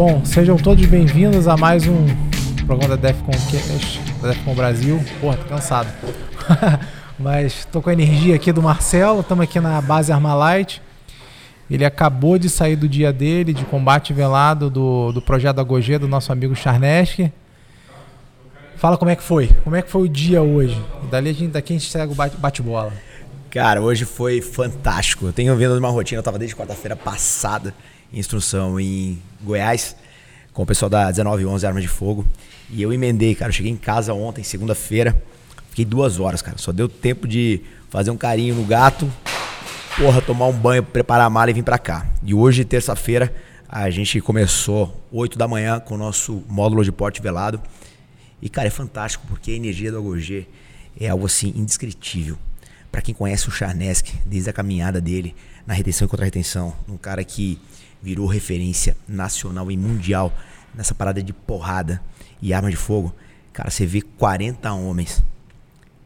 Bom, sejam todos bem-vindos a mais um programa da Defcon da Defcon Brasil. Porra, tô cansado. Mas tô com a energia aqui do Marcelo, estamos aqui na base Armalite. Ele acabou de sair do dia dele, de combate velado do, do projeto da Gogê, do nosso amigo Charneski. Fala como é que foi. Como é que foi o dia hoje? Dali a gente, daqui a gente segue o bate-bola. Cara, hoje foi fantástico. Eu tenho vindo de uma rotina, eu tava desde quarta-feira passada instrução em Goiás, com o pessoal da 1911 Armas de Fogo. E eu emendei, cara. Eu cheguei em casa ontem, segunda-feira. Fiquei duas horas, cara. Só deu tempo de fazer um carinho no gato, porra, tomar um banho, preparar a mala e vir pra cá. E hoje, terça-feira, a gente começou 8 da manhã com o nosso módulo de porte velado. E, cara, é fantástico, porque a energia do AGOG é algo assim indescritível. Para quem conhece o Charnesk, desde a caminhada dele na retenção e contra-retenção, um cara que virou referência nacional e mundial nessa parada de porrada e arma de fogo. Cara, você vê 40 homens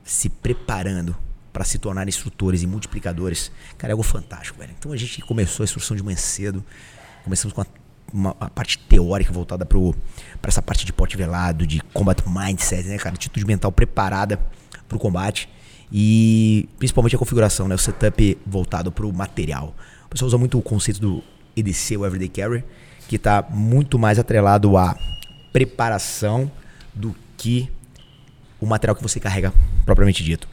se preparando para se tornar instrutores e multiplicadores, cara, é algo fantástico, velho. Então a gente começou a instrução de manhã cedo, começamos com a, uma, a parte teórica voltada para essa parte de porte velado, de combat mindset, né, cara, atitude mental preparada para o combate e principalmente a configuração, né, o setup voltado para o material. O pessoal usa muito o conceito do EDC, o Everyday Carry, que está muito mais atrelado à preparação do que o material que você carrega propriamente dito.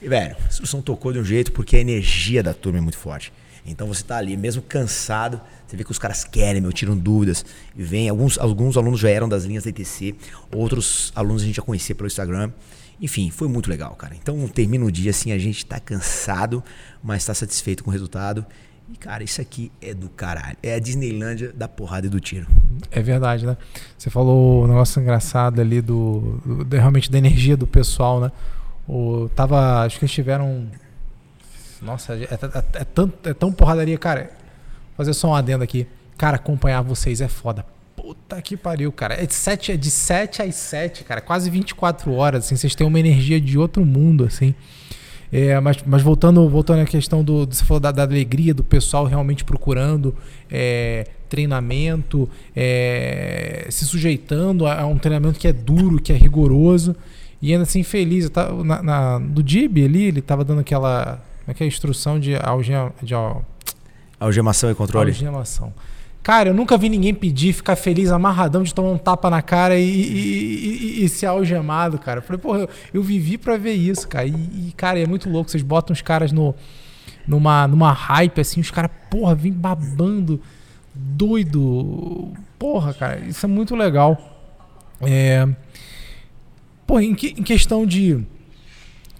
E, velho, a instrução tocou de um jeito porque a energia da turma é muito forte. Então você tá ali, mesmo cansado, você vê que os caras querem, meu, tiram dúvidas. E vem, alguns, alguns alunos já eram das linhas da ITC, outros alunos a gente já conhecia pelo Instagram. Enfim, foi muito legal, cara. Então termina o dia assim, a gente tá cansado, mas tá satisfeito com o resultado. E, cara, isso aqui é do caralho. É a Disneylândia da porrada e do tiro. É verdade, né? Você falou um negócio engraçado ali do, do realmente da energia do pessoal, né? O, tava, acho que eles tiveram. Nossa, é, é, é, é, tão, é tão porradaria, cara. Vou fazer só um adendo aqui. Cara, acompanhar vocês é foda. Puta que pariu, cara. É de 7, é de 7 às 7, cara. Quase 24 horas, assim. Vocês têm uma energia de outro mundo, assim. É, mas, mas voltando, voltando à questão do, você falou da, da alegria do pessoal realmente procurando é, treinamento, é, se sujeitando a, a, um treinamento que é duro, que é rigoroso e ainda assim feliz. Tava, na, na, do Dib ali, ele estava dando aquela, aquela instrução de, algema, de algemação e controle. Algemação. Cara, eu nunca vi ninguém pedir, ficar feliz, amarradão, de tomar um tapa na cara e, e, e, e ser algemado, cara. Falei, porra, eu, eu vivi pra ver isso, cara. E, cara, é muito louco. Vocês botam os caras no, numa, numa hype, assim, os caras, porra, vêm babando, doido. Porra, cara, isso é muito legal. É. Pô, em, que, em questão de,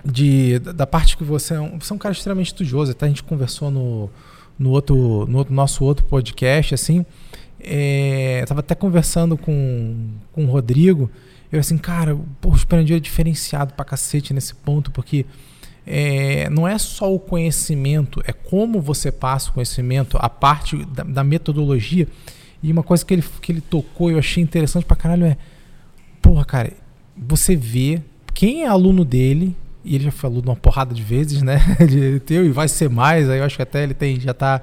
de. da parte que você é um, você é um cara extremamente estudioso, até a gente conversou no no outro, no outro, nosso outro podcast, assim, é, eu tava até conversando com, com o Rodrigo, eu assim, cara, o Esperandio é diferenciado pra cacete nesse ponto, porque é, não é só o conhecimento, é como você passa o conhecimento, a parte da, da metodologia. E uma coisa que ele, que ele tocou, eu achei interessante pra caralho, é, porra, cara, você vê quem é aluno dele, e ele já falou de uma porrada de vezes, né? De teu, e vai ser mais. Aí eu acho que até ele tem, já tá.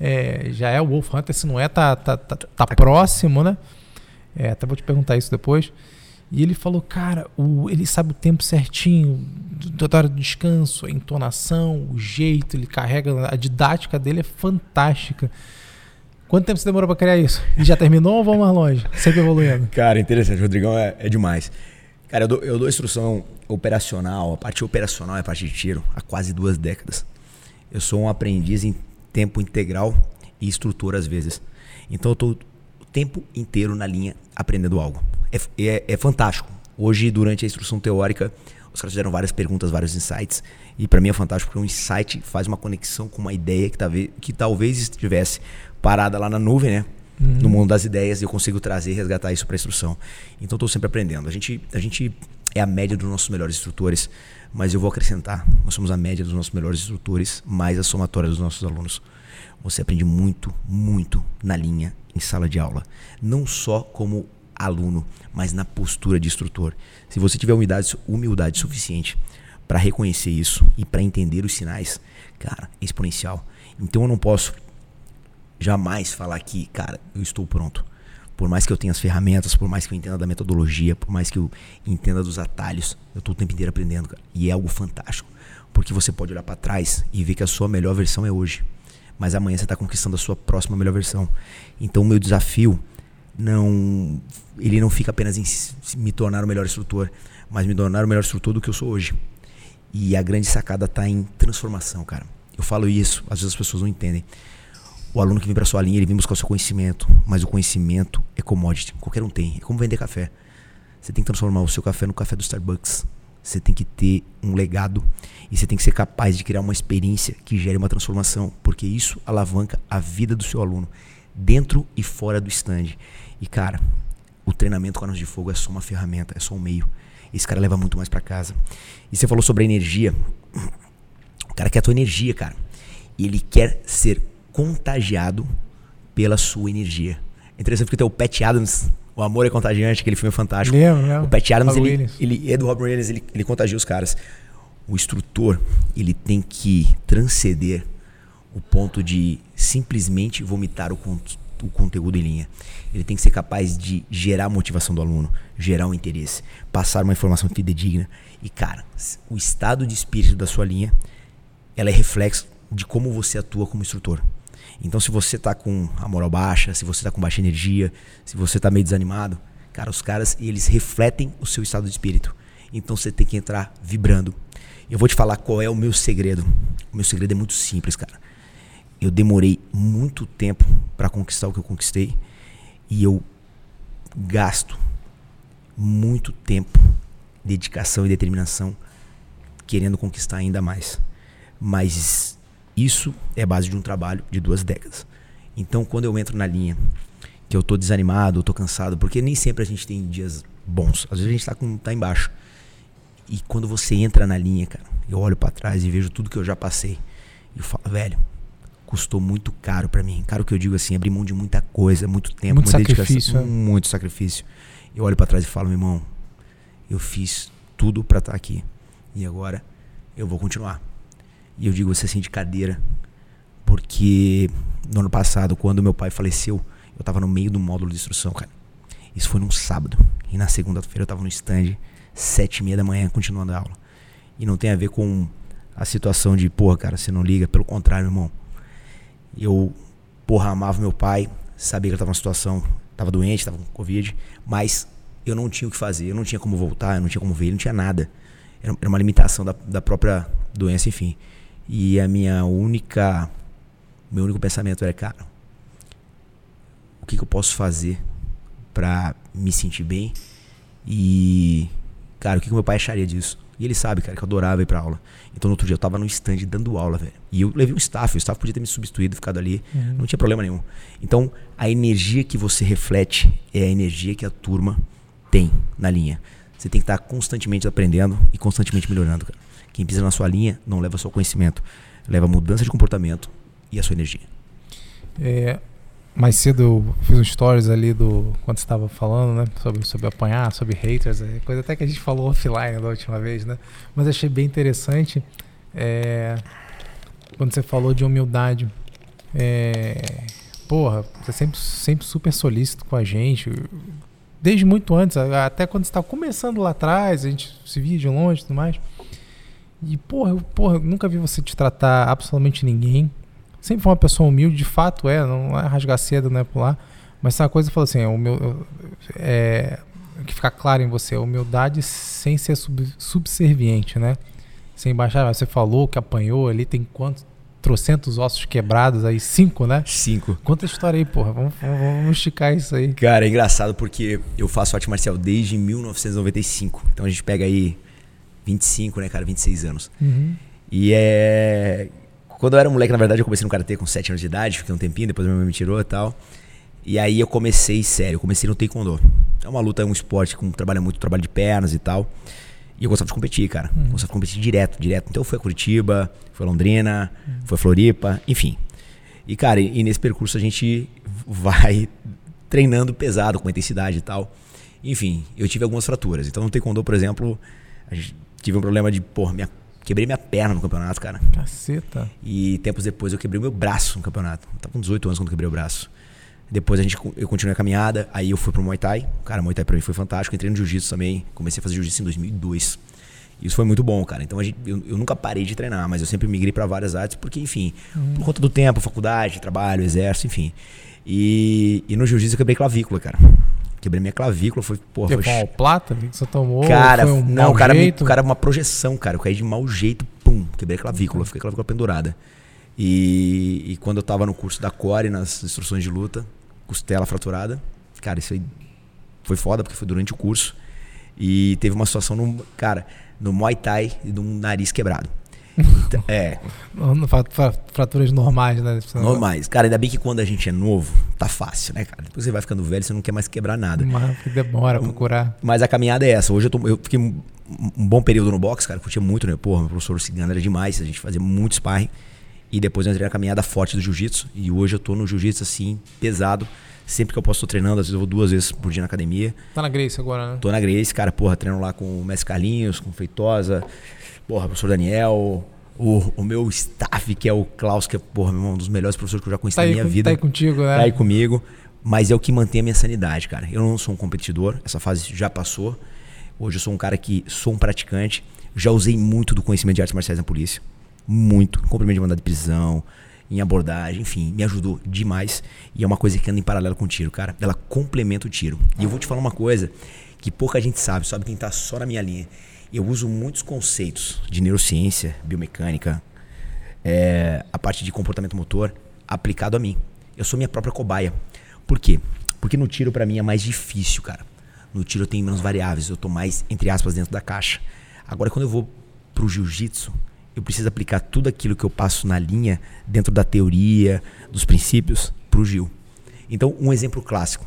É, já é o Wolf Hunter, se não é, tá, tá, tá, tá próximo, né? É, até vou te perguntar isso depois. E ele falou, cara, o, ele sabe o tempo certinho, da hora do descanso, a entonação, o jeito, ele carrega. A didática dele é fantástica. Quanto tempo você demorou para criar isso? E já terminou ou vamos mais longe? Sempre evoluindo. Cara, interessante. O Rodrigão é, é demais. Cara, eu dou, eu dou instrução operacional, a parte operacional é a parte de tiro, há quase duas décadas. Eu sou um aprendiz em tempo integral e estrutura às vezes. Então eu estou o tempo inteiro na linha aprendendo algo. É, é, é, fantástico. Hoje, durante a instrução teórica, os caras fizeram várias perguntas, vários insights. E para mim é fantástico porque um insight faz uma conexão com uma ideia que que talvez estivesse parada lá na nuvem, né? Uhum. no mundo das ideias e eu consigo trazer e resgatar isso para a instrução. Então estou sempre aprendendo. A gente, a gente é a média dos nossos melhores instrutores, mas eu vou acrescentar: nós somos a média dos nossos melhores instrutores, mais a somatória dos nossos alunos. Você aprende muito, muito na linha, em sala de aula. Não só como aluno, mas na postura de instrutor. Se você tiver humildade, humildade suficiente para reconhecer isso e para entender os sinais, cara, é exponencial. Então eu não posso jamais falar que, cara, eu estou pronto. Por mais que eu tenha as ferramentas, por mais que eu entenda da metodologia, por mais que eu entenda dos atalhos, eu tô o tempo inteiro aprendendo, cara. E é algo fantástico. Porque você pode olhar para trás e ver que a sua melhor versão é hoje. Mas amanhã você está conquistando a sua próxima melhor versão. Então o meu desafio não ele não fica apenas em me tornar o melhor instrutor, mas me tornar o melhor instrutor do que eu sou hoje. E a grande sacada está em transformação, cara. Eu falo isso, às vezes as pessoas não entendem. O aluno que vem para sua linha, ele vem buscar o seu conhecimento, mas o conhecimento é commodity, qualquer um tem. É como vender café. Você tem que transformar o seu café no café do Starbucks. Você tem que ter um legado e você tem que ser capaz de criar uma experiência que gere uma transformação, porque isso alavanca a vida do seu aluno, dentro e fora do stand. E cara, o treinamento com armas de fogo é só uma ferramenta, é só um meio. Esse cara leva muito mais para casa. E você falou sobre a energia. O cara quer a tua energia, cara. E ele quer ser contagiado pela sua energia. É interessante porque tem o Pat Adams, O Amor é Contagiante, aquele filme fantástico. Lembro, lembro. O Pat Adams, ele, ele, é do Robin Williams, ele, ele contagia os caras. O instrutor, ele tem que transcender o ponto de simplesmente vomitar o, o conteúdo em linha. Ele tem que ser capaz de gerar a motivação do aluno, gerar um interesse, passar uma informação fidedigna. E, cara, o estado de espírito da sua linha, ela é reflexo de como você atua como instrutor. Então, se você tá com a moral baixa, se você tá com baixa energia, se você tá meio desanimado, cara, os caras, eles refletem o seu estado de espírito. Então, você tem que entrar vibrando. Eu vou te falar qual é o meu segredo. O meu segredo é muito simples, cara. Eu demorei muito tempo para conquistar o que eu conquistei e eu gasto muito tempo, dedicação e determinação querendo conquistar ainda mais. Mas isso é base de um trabalho de duas décadas. Então, quando eu entro na linha, que eu tô desanimado, eu tô cansado, porque nem sempre a gente tem dias bons. Às vezes a gente tá, com, tá embaixo. E quando você entra na linha, cara, eu olho para trás e vejo tudo que eu já passei. E eu falo, velho, custou muito caro para mim. Caro que eu digo assim, abri mão de muita coisa, muito tempo, muito sacrifício, é. muito sacrifício. Eu olho para trás e falo, meu irmão, eu fiz tudo para estar tá aqui. E agora eu vou continuar. E eu digo você assim de cadeira, porque no ano passado, quando meu pai faleceu, eu tava no meio do módulo de instrução, cara. Isso foi num sábado. E na segunda-feira eu tava no stand, sete e meia da manhã, continuando a aula. E não tem a ver com a situação de, porra, cara, você não liga. Pelo contrário, irmão. Eu, porra, amava meu pai, sabia que ele tava numa situação, tava doente, tava com Covid, mas eu não tinha o que fazer, eu não tinha como voltar, eu não tinha como ver, não tinha nada. Era uma limitação da, da própria doença, enfim. E a minha única. Meu único pensamento era, cara, o que, que eu posso fazer para me sentir bem? E, cara, o que, que meu pai acharia disso? E ele sabe, cara, que eu adorava ir pra aula. Então no outro dia eu tava no stand dando aula, velho. E eu levei um staff, o staff podia ter me substituído, ficado ali. Uhum. Não tinha problema nenhum. Então, a energia que você reflete é a energia que a turma tem na linha. Você tem que estar constantemente aprendendo e constantemente melhorando, cara. Quem pisa na sua linha não leva só conhecimento, leva mudança de comportamento e a sua energia. É, mais cedo eu fiz um stories ali do quando você estava falando, né, sobre sobre apanhar, sobre haters, é coisa até que a gente falou offline da última vez, né? Mas achei bem interessante é, quando você falou de humildade. É, porra, você é sempre sempre super solícito com a gente, desde muito antes, até quando estava começando lá atrás, a gente se via de longe e tudo mais. E, porra, eu, porra, eu nunca vi você te tratar absolutamente ninguém. Sempre foi uma pessoa humilde, de fato é, não é rasgar cedo, não é pular. Mas essa coisa falou assim, é, o meu, é, que fica claro em você, humildade sem ser sub, subserviente, né? Sem baixar, você falou que apanhou ali, tem quantos? Trocentos ossos quebrados aí, cinco, né? Cinco. Conta a história aí, porra. Vamos, vamos esticar isso aí. Cara, é engraçado porque eu faço arte marcial desde 1995. Então a gente pega aí 25, né, cara? 26 anos. Uhum. E é. Quando eu era moleque, na verdade, eu comecei no karatê com 7 anos de idade, fiquei um tempinho, depois minha mãe me tirou e tal. E aí eu comecei sério, eu comecei no taekwondo. É uma luta, é um esporte que trabalha muito trabalho de pernas e tal. E eu gostava de competir, cara. Uhum. Gostava de competir direto, direto. Então eu fui a Curitiba, fui a Londrina, uhum. fui a Floripa, enfim. E, cara, e, e nesse percurso a gente vai treinando pesado, com intensidade e tal. Enfim, eu tive algumas fraturas. Então no taekwondo, por exemplo, a gente Tive um problema de, pô, minha, quebrei minha perna no campeonato, cara. Caceta. E tempos depois eu quebrei o meu braço no campeonato. Eu tava com 18 anos quando quebrei o braço. Depois a gente, eu continuei a caminhada, aí eu fui pro Muay Thai. Cara, Muay Thai pra mim foi fantástico. Entrei no Jiu-Jitsu também. Comecei a fazer Jiu-Jitsu em 2002. Isso foi muito bom, cara. Então gente, eu, eu, nunca parei de treinar, mas eu sempre migrei para várias artes, porque, enfim, uhum. por conta do tempo, faculdade, trabalho, exército, enfim. E, e no jiu-jitsu eu quebrei clavícula, cara. Quebrei minha clavícula, foi, porra. Foi uma plata que você tomou? Cara, um não, o cara, me, o cara, uma projeção, cara. Eu caí de mau jeito, pum, quebrei a clavícula, fiquei a clavícula pendurada. E, e quando eu tava no curso da Core, nas instruções de luta, costela fraturada. Cara, isso aí foi foda, porque foi durante o curso. E teve uma situação no. Cara, no Muay Thai e de um nariz quebrado. Então, é. Fraturas normais, né? Normais. Cara, ainda bem que quando a gente é novo, tá fácil, né, cara? Depois você vai ficando velho, você não quer mais quebrar nada. Mas demora pra curar. Mas a caminhada é essa. Hoje eu, tô, eu fiquei um, um bom período no boxe, cara. Curtia muito, né? Porra, meu professor Cigano era demais. A gente fazia muito sparring. E depois eu entrei na caminhada forte do jiu-jitsu. E hoje eu tô no jiu-jitsu, assim, pesado. Sempre que eu posso, tô treinando. Às vezes eu vou duas vezes por dia na academia. Tá na Grace agora, né? Tô na Grace, cara. Porra, treino lá com o Mestre Carlinhos, com o Feitosa. Porra, professor Daniel. O, o meu staff, que é o Klaus, que é porra, um dos melhores professores que eu já conheci tá na minha com, vida. Tá aí contigo, né? Tá aí comigo. Mas é o que mantém a minha sanidade, cara. Eu não sou um competidor. Essa fase já passou. Hoje eu sou um cara que sou um praticante. Já usei muito do conhecimento de artes marciais na polícia. Muito. Cumprimento de mandado de prisão em abordagem, enfim, me ajudou demais. E é uma coisa que anda em paralelo com o tiro, cara. Ela complementa o tiro. E eu vou te falar uma coisa que pouca gente sabe, sabe quem tá só na minha linha. Eu uso muitos conceitos de neurociência, biomecânica, é, a parte de comportamento motor aplicado a mim. Eu sou minha própria cobaia. Por quê? Porque no tiro para mim é mais difícil, cara. No tiro eu tenho menos variáveis, eu tô mais entre aspas dentro da caixa. Agora quando eu vou pro jiu-jitsu, eu preciso aplicar tudo aquilo que eu passo na linha, dentro da teoria, dos princípios, para o Gil. Então, um exemplo clássico.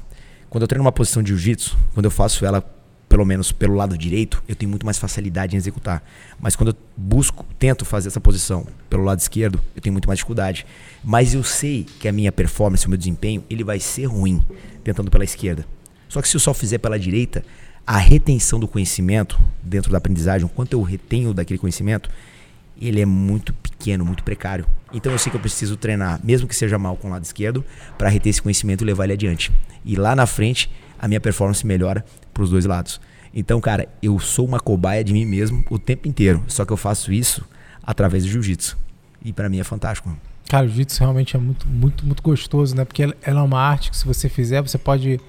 Quando eu treino uma posição de jiu-jitsu, quando eu faço ela, pelo menos pelo lado direito, eu tenho muito mais facilidade em executar. Mas quando eu busco, tento fazer essa posição pelo lado esquerdo, eu tenho muito mais dificuldade. Mas eu sei que a minha performance, o meu desempenho, ele vai ser ruim tentando pela esquerda. Só que se eu só fizer pela direita, a retenção do conhecimento dentro da aprendizagem, o quanto eu retenho daquele conhecimento, ele é muito pequeno, muito precário. Então eu sei que eu preciso treinar, mesmo que seja mal com o lado esquerdo, para reter esse conhecimento e levar ele adiante. E lá na frente, a minha performance melhora para os dois lados. Então, cara, eu sou uma cobaia de mim mesmo o tempo inteiro. Só que eu faço isso através do jiu-jitsu. E para mim é fantástico. Cara, o jiu-jitsu realmente é muito, muito, muito gostoso, né? Porque ela é uma arte que se você fizer, você pode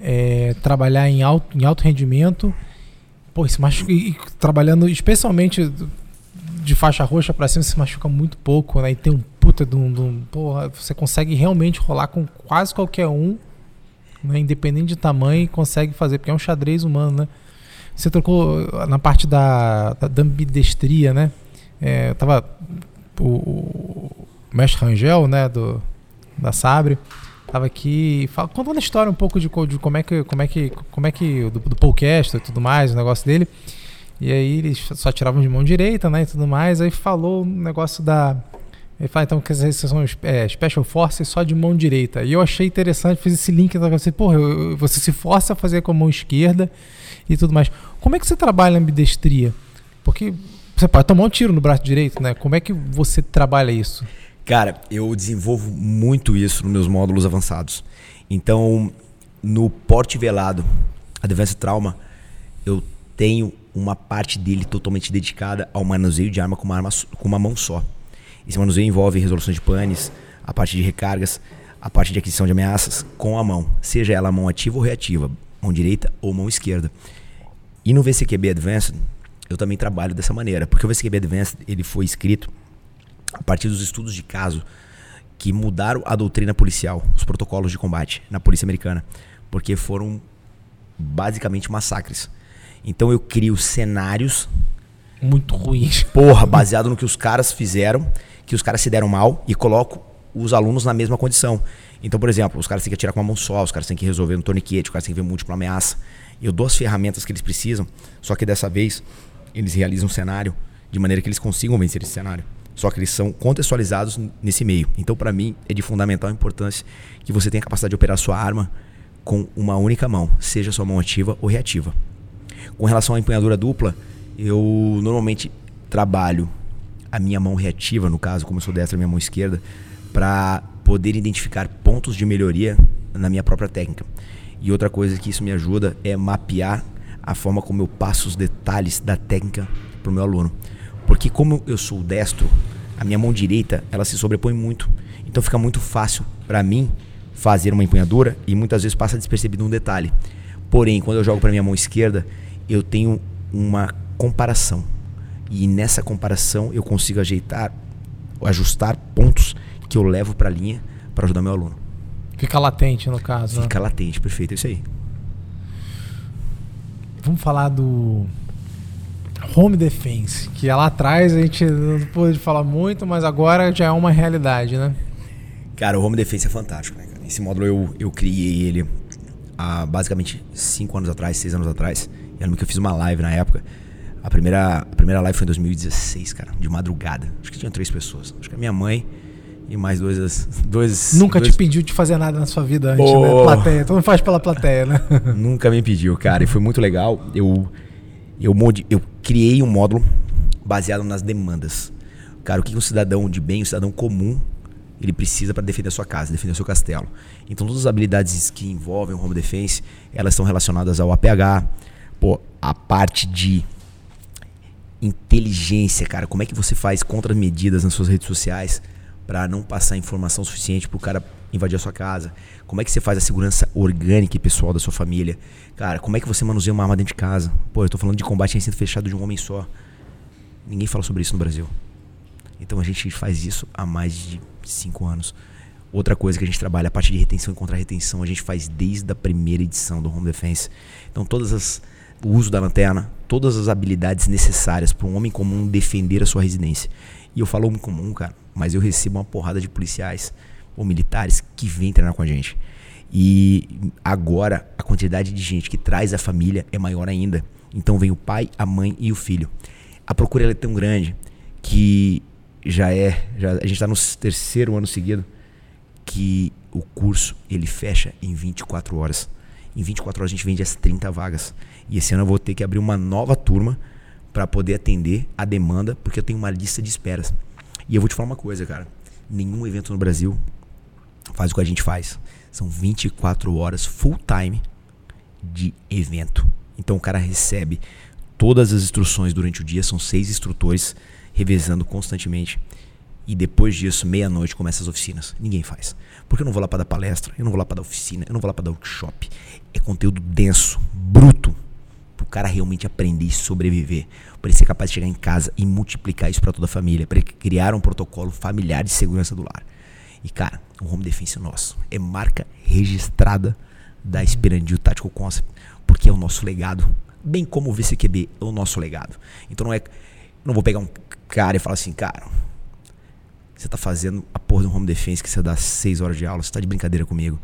é, trabalhar em alto, em alto rendimento. Pô, se machuca, e, trabalhando especialmente de faixa roxa para cima se machuca muito pouco, né? E tem um puta de um, de um, Porra, você consegue realmente rolar com quase qualquer um, né? Independente de tamanho, consegue fazer, porque é um xadrez humano, né? Você trocou na parte da, da ambidestria, né? É, tava o, o mestre Rangel, né? Do, da Sabre, tava aqui fala, contando a história um pouco de, de como é que, como é que, como é que do, do podcast e tudo mais, o negócio dele. E aí eles só tiravam de mão direita, né, e tudo mais. Aí falou o um negócio da... Ele fala, então, que essas são é, Special Forces só de mão direita. E eu achei interessante, fiz esse link, então, você, porra, você se força a fazer com a mão esquerda e tudo mais. Como é que você trabalha a ambidestria? Porque você pode tomar um tiro no braço direito, né? Como é que você trabalha isso? Cara, eu desenvolvo muito isso nos meus módulos avançados. Então, no porte velado, Advanced Trauma, eu tenho uma parte dele totalmente dedicada ao manuseio de arma com uma, arma, com uma mão só. Esse manuseio envolve resolução de panes, a parte de recargas, a parte de aquisição de ameaças com a mão, seja ela mão ativa ou reativa, mão direita ou mão esquerda. E no VCQB Advanced, eu também trabalho dessa maneira, porque o VCQB Advanced ele foi escrito a partir dos estudos de caso que mudaram a doutrina policial, os protocolos de combate na polícia americana, porque foram basicamente massacres então eu crio cenários muito ruins. Porra, baseado no que os caras fizeram, que os caras se deram mal e coloco os alunos na mesma condição. Então, por exemplo, os caras têm que atirar com uma mão só, os caras têm que resolver no torniquete, os caras têm que ver múltipla ameaça. Eu dou as ferramentas que eles precisam, só que dessa vez eles realizam um cenário de maneira que eles consigam vencer esse cenário. Só que eles são contextualizados nesse meio. Então, para mim, é de fundamental importância que você tenha a capacidade de operar sua arma com uma única mão, seja sua mão ativa ou reativa. Com relação à empunhadura dupla, eu normalmente trabalho a minha mão reativa, no caso, como eu sou destra, a minha mão esquerda, para poder identificar pontos de melhoria na minha própria técnica. E outra coisa que isso me ajuda é mapear a forma como eu passo os detalhes da técnica para o meu aluno. Porque como eu sou destro, a minha mão direita ela se sobrepõe muito. Então fica muito fácil para mim fazer uma empunhadura e muitas vezes passa despercebido um detalhe. Porém, quando eu jogo para minha mão esquerda, eu tenho uma comparação. E nessa comparação eu consigo ajeitar, ajustar pontos que eu levo para a linha para ajudar meu aluno. Fica latente no caso. Né? Fica né? latente, perfeito, é isso aí. Vamos falar do Home Defense, que lá atrás a gente não pôde falar muito, mas agora já é uma realidade, né? Cara, o Home Defense é fantástico, né? Esse módulo eu, eu criei ele há basicamente 5 anos atrás, 6 anos atrás. Eu lembro que eu fiz uma live na época. A primeira, a primeira live foi em 2016, cara, de madrugada. Acho que tinha três pessoas. Acho que a minha mãe e mais dois. dois Nunca dois... te pediu de fazer nada na sua vida antes, oh. né? Plateia. Tu não faz pela plateia, né? Nunca me pediu, cara. E foi muito legal. Eu, eu, eu criei um módulo baseado nas demandas. Cara, o que um cidadão de bem, um cidadão comum, ele precisa para defender a sua casa, defender o seu castelo. Então todas as habilidades que envolvem o home defense, elas estão relacionadas ao APH, pô, a parte de inteligência, cara, como é que você faz contramedidas nas suas redes sociais para não passar informação suficiente para o cara invadir a sua casa? Como é que você faz a segurança orgânica e pessoal da sua família? Cara, como é que você manuseia uma arma dentro de casa? Pô, eu tô falando de combate em recinto fechado de um homem só. Ninguém fala sobre isso no Brasil. Então a gente faz isso há mais de cinco anos. Outra coisa que a gente trabalha, a parte de retenção e contra-retenção, a gente faz desde a primeira edição do Home Defense. Então todas as o uso da lanterna, todas as habilidades necessárias para um homem comum defender a sua residência. E eu falo homem comum, cara, mas eu recebo uma porrada de policiais ou militares que vêm treinar com a gente. E agora a quantidade de gente que traz a família é maior ainda. Então vem o pai, a mãe e o filho. A procura é tão grande que já é, já, a gente está no terceiro ano seguido que o curso ele fecha em 24 horas. Em 24 horas a gente vende as 30 vagas. E esse ano eu vou ter que abrir uma nova turma para poder atender a demanda, porque eu tenho uma lista de esperas. E eu vou te falar uma coisa, cara. Nenhum evento no Brasil faz o que a gente faz. São 24 horas full time de evento. Então o cara recebe todas as instruções durante o dia, são seis instrutores revezando constantemente. E depois disso, meia-noite, começa as oficinas. Ninguém faz. Porque eu não vou lá para dar palestra, eu não vou lá para dar oficina, eu não vou lá para dar workshop. É conteúdo denso, bruto, para o cara realmente aprender e sobreviver, para ele ser capaz de chegar em casa e multiplicar isso para toda a família, para ele criar um protocolo familiar de segurança do lar. E cara, o Home Defense é nosso é marca registrada da Esperandio Tactical Concept, porque é o nosso legado, bem como o VCQB é o nosso legado. Então não é, não vou pegar um cara e falar assim, cara, você tá fazendo a porra do Home Defense que você dá 6 horas de aula, você tá de brincadeira comigo.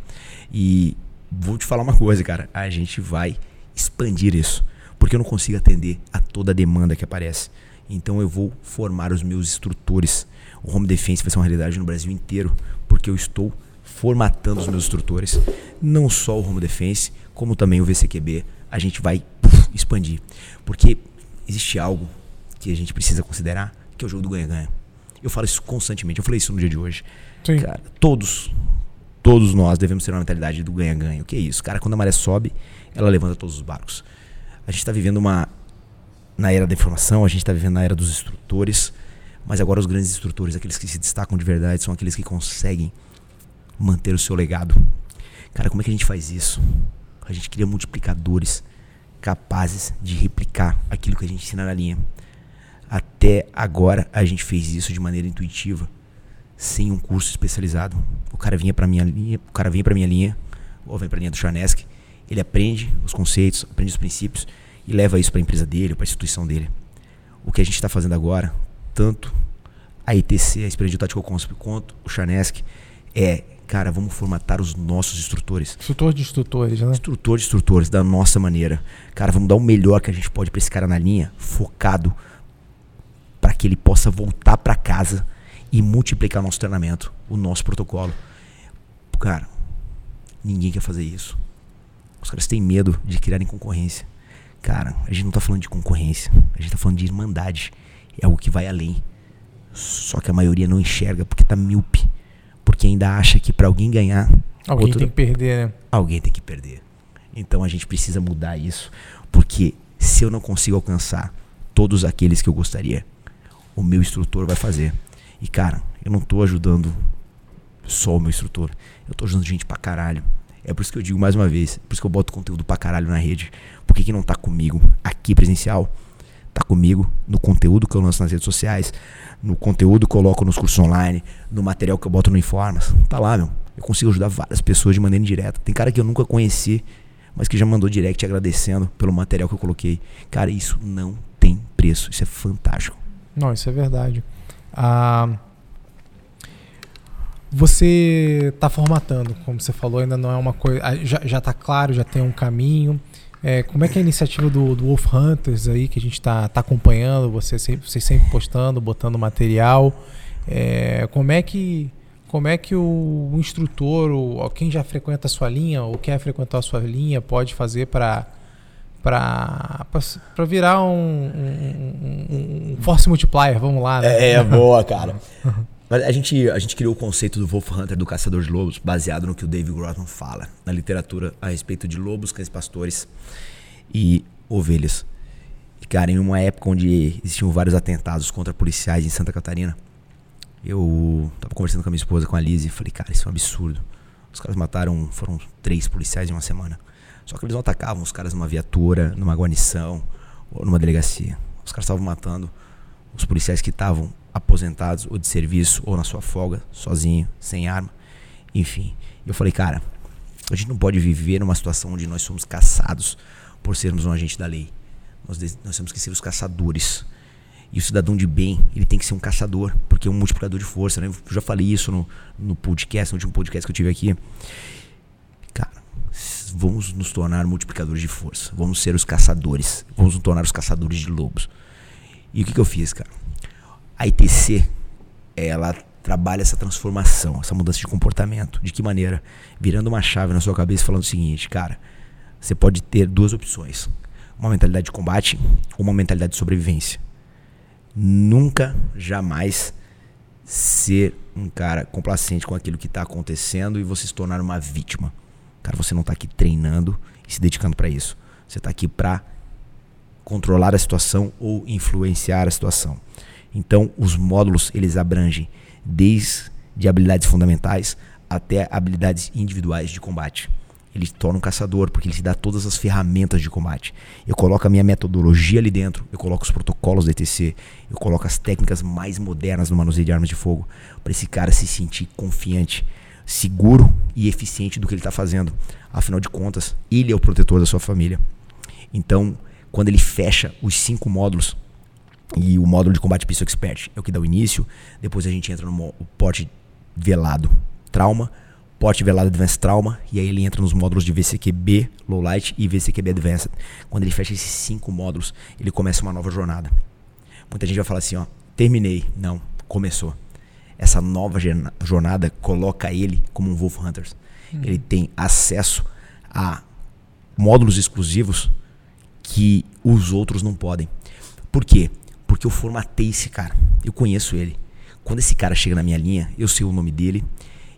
E vou te falar uma coisa, cara, a gente vai expandir isso, porque eu não consigo atender a toda a demanda que aparece. Então eu vou formar os meus instrutores. O Home Defense vai ser uma realidade no Brasil inteiro, porque eu estou formatando os meus instrutores. Não só o Home Defense, como também o VCQB. A gente vai puf, expandir. Porque existe algo que a gente precisa considerar, que é o jogo do ganha-ganha. Eu falo isso constantemente. Eu falei isso no dia de hoje. Sim. Cara, todos, todos nós devemos ter uma mentalidade do ganha-ganha. O que é isso? Cara, quando a maré sobe, ela levanta todos os barcos. A gente está vivendo uma na era da informação, a gente está vivendo na era dos instrutores, mas agora os grandes instrutores, aqueles que se destacam de verdade, são aqueles que conseguem manter o seu legado. Cara, como é que a gente faz isso? A gente cria multiplicadores capazes de replicar aquilo que a gente ensina na linha. Até agora a gente fez isso de maneira intuitiva, sem um curso especializado. O cara vinha para minha linha, o cara vinha para minha linha, ou vem para linha do Charnesk, ele aprende os conceitos, aprende os princípios e leva isso para a empresa dele, para a instituição dele. O que a gente está fazendo agora, tanto a ITC, a Experiência Tactical Concept, quanto o Charnesk, é, cara, vamos formatar os nossos instrutores. Instrutor de instrutores, né? Instrutor de instrutores, da nossa maneira. Cara, vamos dar o melhor que a gente pode para esse cara na linha, focado para que ele possa voltar para casa e multiplicar nosso treinamento, o nosso protocolo. Cara, ninguém quer fazer isso. Os caras têm medo de criarem concorrência. Cara, a gente não tá falando de concorrência, a gente tá falando de irmandade. É algo que vai além. Só que a maioria não enxerga porque tá míope. Porque ainda acha que para alguém ganhar, Alguém Outro... tem que perder, né? Alguém tem que perder. Então a gente precisa mudar isso, porque se eu não consigo alcançar todos aqueles que eu gostaria, o meu instrutor vai fazer. E cara, eu não tô ajudando só o meu instrutor, eu tô ajudando gente pra caralho. É por isso que eu digo mais uma vez, por isso que eu boto conteúdo pra caralho na rede. Por que, que não tá comigo aqui presencial? Tá comigo no conteúdo que eu lanço nas redes sociais, no conteúdo que eu coloco nos cursos online, no material que eu boto no Informas. Tá lá, meu. Eu consigo ajudar várias pessoas de maneira indireta. Tem cara que eu nunca conheci, mas que já mandou direct agradecendo pelo material que eu coloquei. Cara, isso não tem preço. Isso é fantástico. Não, isso é verdade. Ah, você está formatando, como você falou, ainda não é uma coisa. Ah, já está claro, já tem um caminho. É, como é que é a iniciativa do, do Wolf Hunters aí, que a gente está tá acompanhando, você sempre, sempre postando, botando material. É, como é que como é que o, o instrutor, ou quem já frequenta a sua linha, ou quer frequentar a sua linha, pode fazer para para virar um, um, um, force multiplier, vamos lá. Né? É, é boa, cara. Mas a gente, a gente criou o conceito do Wolf Hunter, do caçador de lobos, baseado no que o David Grossman fala na literatura a respeito de lobos, cães pastores e ovelhas. E, cara, em uma época onde existiam vários atentados contra policiais em Santa Catarina, eu tava conversando com a minha esposa, com a Liz, e falei, cara, isso é um absurdo. Os caras mataram, foram três policiais em uma semana. Só que eles não atacavam os caras numa viatura, numa guarnição ou numa delegacia. Os caras estavam matando os policiais que estavam aposentados ou de serviço ou na sua folga, sozinho, sem arma, enfim. Eu falei, cara, a gente não pode viver numa situação onde nós somos caçados por sermos um agente da lei. Nós, nós temos que ser os caçadores. E o cidadão de bem, ele tem que ser um caçador, porque é um multiplicador de força. Né? Eu já falei isso no, no podcast, no último podcast que eu tive aqui vamos nos tornar multiplicadores de força. Vamos ser os caçadores. Vamos nos tornar os caçadores de lobos. E o que, que eu fiz, cara? A ITC, ela trabalha essa transformação, essa mudança de comportamento. De que maneira? Virando uma chave na sua cabeça falando o seguinte, cara, você pode ter duas opções. Uma mentalidade de combate ou uma mentalidade de sobrevivência. Nunca, jamais ser um cara complacente com aquilo que está acontecendo e você se tornar uma vítima. Cara, você não está aqui treinando e se dedicando para isso. Você está aqui para controlar a situação ou influenciar a situação. Então, os módulos eles abrangem desde habilidades fundamentais até habilidades individuais de combate. Ele torna um caçador porque ele te dá todas as ferramentas de combate. Eu coloco a minha metodologia ali dentro, eu coloco os protocolos da ETC, eu coloco as técnicas mais modernas no manuseio de armas de fogo para esse cara se sentir confiante seguro e eficiente do que ele está fazendo. Afinal de contas, ele é o protetor da sua família. Então, quando ele fecha os cinco módulos, e o módulo de combate Pistol Expert é o que dá o início, depois a gente entra no porte velado trauma, porte velado Advanced Trauma, e aí ele entra nos módulos de VCQB Low Light e VCQB Advanced. Quando ele fecha esses cinco módulos, ele começa uma nova jornada. Muita gente vai falar assim, ó, terminei. Não, começou essa nova jornada coloca ele como um Wolf Hunters. Hum. Ele tem acesso a módulos exclusivos que os outros não podem. Por quê? Porque eu formatei esse cara. Eu conheço ele. Quando esse cara chega na minha linha, eu sei o nome dele,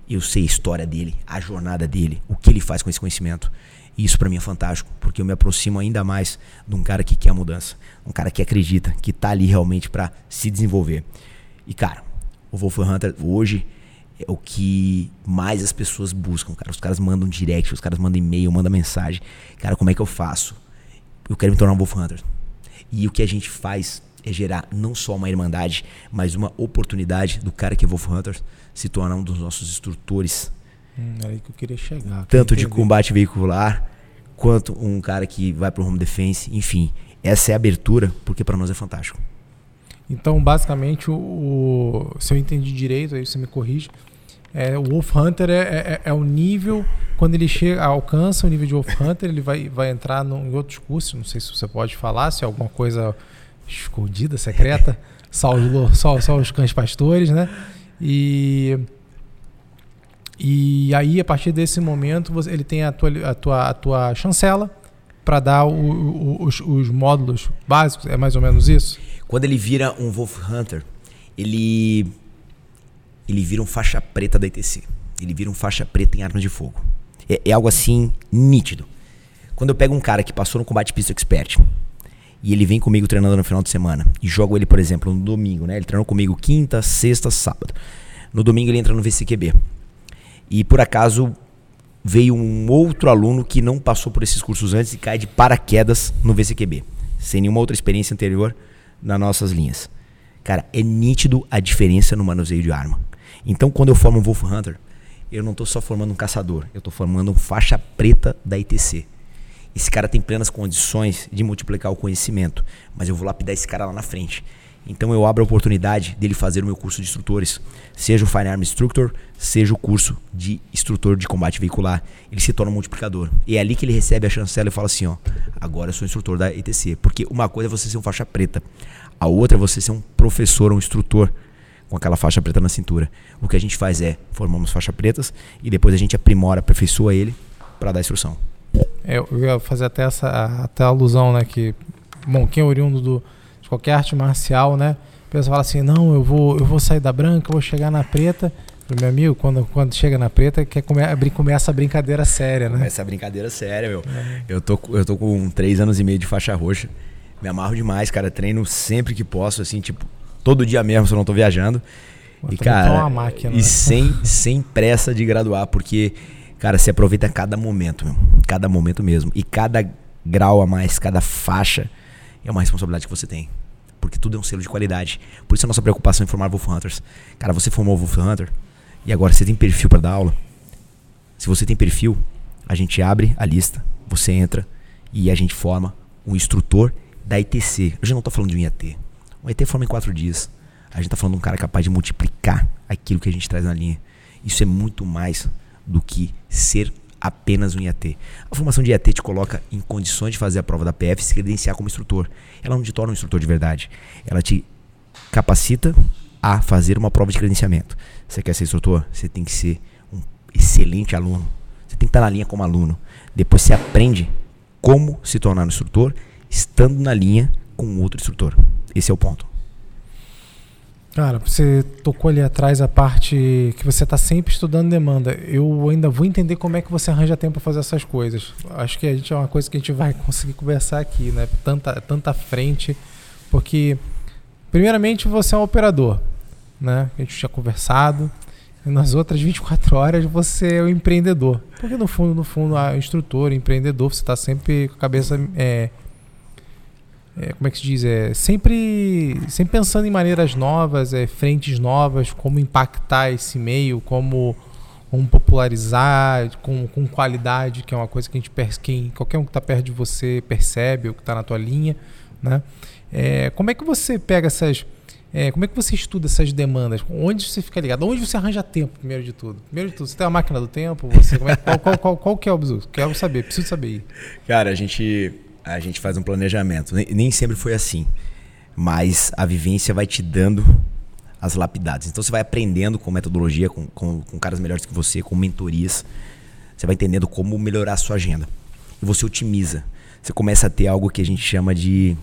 eu sei a história dele, a jornada dele, o que ele faz com esse conhecimento. E isso para mim é fantástico, porque eu me aproximo ainda mais de um cara que quer a mudança, um cara que acredita, que tá ali realmente para se desenvolver. E cara, o Wolf Hunter hoje é o que mais as pessoas buscam, cara. Os caras mandam direct, os caras mandam e-mail, mandam mensagem. Cara, como é que eu faço? Eu quero me tornar um Wolf Hunter. E o que a gente faz é gerar não só uma irmandade, mas uma oportunidade do cara que é Wolf Hunter se tornar um dos nossos instrutores. Hum, era aí que eu queria chegar. Tanto de combate veicular, quanto um cara que vai pro home defense, enfim. Essa é a abertura, porque para nós é fantástico. Então, basicamente, o, o, se eu entendi direito, aí você me corrige, é, o Wolf Hunter é, é, é, o nível, quando ele chega, alcança o nível de Wolf Hunter, ele vai, vai entrar no, em outros cursos, não sei se você pode falar, se é alguma coisa escondida, secreta, só os, só, só os cães pastores, né? E, e aí, a partir desse momento, você, ele tem a tua, a tua, a tua chancela para dar o, os, os módulos básicos, é mais ou menos isso? Quando ele vira um Wolf Hunter, ele ele vira um faixa preta da ITC. ele vira um faixa preta em armas de fogo. É, é algo assim nítido. Quando eu pego um cara que passou no combate pista expert e ele vem comigo treinando no final de semana e jogo ele, por exemplo, no domingo, né? Ele treinou comigo quinta, sexta, sábado. No domingo ele entra no VCQB. E por acaso veio um outro aluno que não passou por esses cursos antes e cai de paraquedas no VCQB, sem nenhuma outra experiência anterior nas nossas linhas. Cara, é nítido a diferença no manuseio de arma. Então, quando eu formo um Wolf Hunter, eu não estou só formando um caçador, eu estou formando um faixa preta da ITC. Esse cara tem plenas condições de multiplicar o conhecimento, mas eu vou lapidar esse cara lá na frente. Então eu abro a oportunidade dele fazer o meu curso de instrutores, seja o Fine Arm Instructor, seja o curso de instrutor de combate veicular. Ele se torna um multiplicador. E é ali que ele recebe a chancela e fala assim, ó, agora eu sou instrutor da ETC. Porque uma coisa é você ser um faixa preta, a outra é você ser um professor, um instrutor com aquela faixa preta na cintura. O que a gente faz é formamos faixas pretas e depois a gente aprimora, aperfeiçoa ele para dar instrução. É, eu ia fazer até essa até a alusão, né, que bom, quem é oriundo do, de qualquer arte marcial, né, o pessoal fala assim, não, eu vou eu vou sair da branca, vou chegar na preta. Meu amigo, quando, quando chega na preta, quer come, começa a brincadeira séria, né? Começa a brincadeira séria, meu. É. Eu, tô, eu tô com três anos e meio de faixa roxa. Me amarro demais, cara. Treino sempre que posso, assim, tipo, todo dia mesmo se eu não tô viajando. e, cara, máquina, e né? sem, sem pressa de graduar, porque, cara, você aproveita cada momento, meu, cada momento mesmo. E cada grau a mais, cada faixa é uma responsabilidade que você tem. Porque tudo é um selo de qualidade. Por isso a nossa preocupação em formar Wolf Hunters. Cara, você formou Wolf Hunter e agora você tem perfil para dar aula. Se você tem perfil, a gente abre a lista, você entra e a gente forma um instrutor da ITC. Eu já não estou falando de um IAT. Um ET forma em quatro dias. A gente tá falando de um cara capaz de multiplicar aquilo que a gente traz na linha. Isso é muito mais do que ser apenas um IAT. A formação de IAT te coloca em condições de fazer a prova da PF e se credenciar como instrutor. Ela não te torna um instrutor de verdade. Ela te capacita a fazer uma prova de credenciamento. Você quer ser instrutor? Você tem que ser um excelente aluno. Você tem que estar na linha como aluno. Depois você aprende como se tornar um instrutor estando na linha com outro instrutor. Esse é o ponto. Cara, você tocou ali atrás a parte que você está sempre estudando demanda. Eu ainda vou entender como é que você arranja tempo para fazer essas coisas. Acho que a gente é uma coisa que a gente vai conseguir conversar aqui, né? Tanta, tanta frente, porque primeiramente você é um operador, né? A gente tinha conversado. E nas outras 24 horas você é o um empreendedor. Porque no fundo, no fundo, a instrutor, empreendedor, você está sempre com a cabeça é, é, como é que se diz? É, sempre, sempre pensando em maneiras novas, é, frentes novas, como impactar esse meio, como, como popularizar com, com qualidade, que é uma coisa que a gente quem, qualquer um que está perto de você percebe, ou que está na tua linha. Né? É, como é que você pega essas. É, como é que você estuda essas demandas? Onde você fica ligado? Onde você arranja tempo, primeiro de tudo? Primeiro de tudo, você tem a máquina do tempo? Você, é, qual, qual, qual, qual, que é o Quero saber, preciso saber. Cara, a gente a gente faz um planejamento. Nem, nem sempre foi assim. Mas a vivência vai te dando as lapidadas. Então você vai aprendendo com metodologia, com, com, com caras melhores que você, com mentorias. Você vai entendendo como melhorar a sua agenda. E você otimiza. Você começa a ter algo que a gente chama de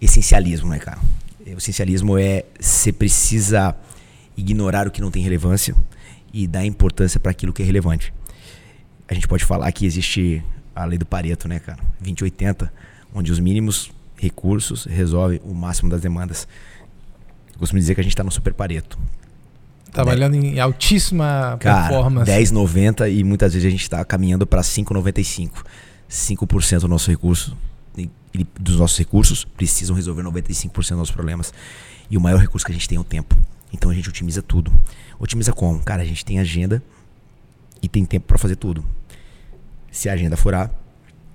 essencialismo, né, cara? O essencialismo é você precisa ignorar o que não tem relevância e dar importância para aquilo que é relevante. A gente pode falar que existe a lei do Pareto, né, cara? 2080, onde os mínimos recursos resolvem o máximo das demandas. Eu costumo dizer que a gente está no super Pareto. Trabalhando em altíssima cara, performance. 10,90 e muitas vezes a gente está caminhando para 5,95. 5% do nosso recurso, dos nossos recursos precisam resolver 95% dos nossos problemas. E o maior recurso que a gente tem é o tempo. Então a gente otimiza tudo. Otimiza como? Cara, a gente tem agenda e tem tempo para fazer tudo. Se a agenda furar,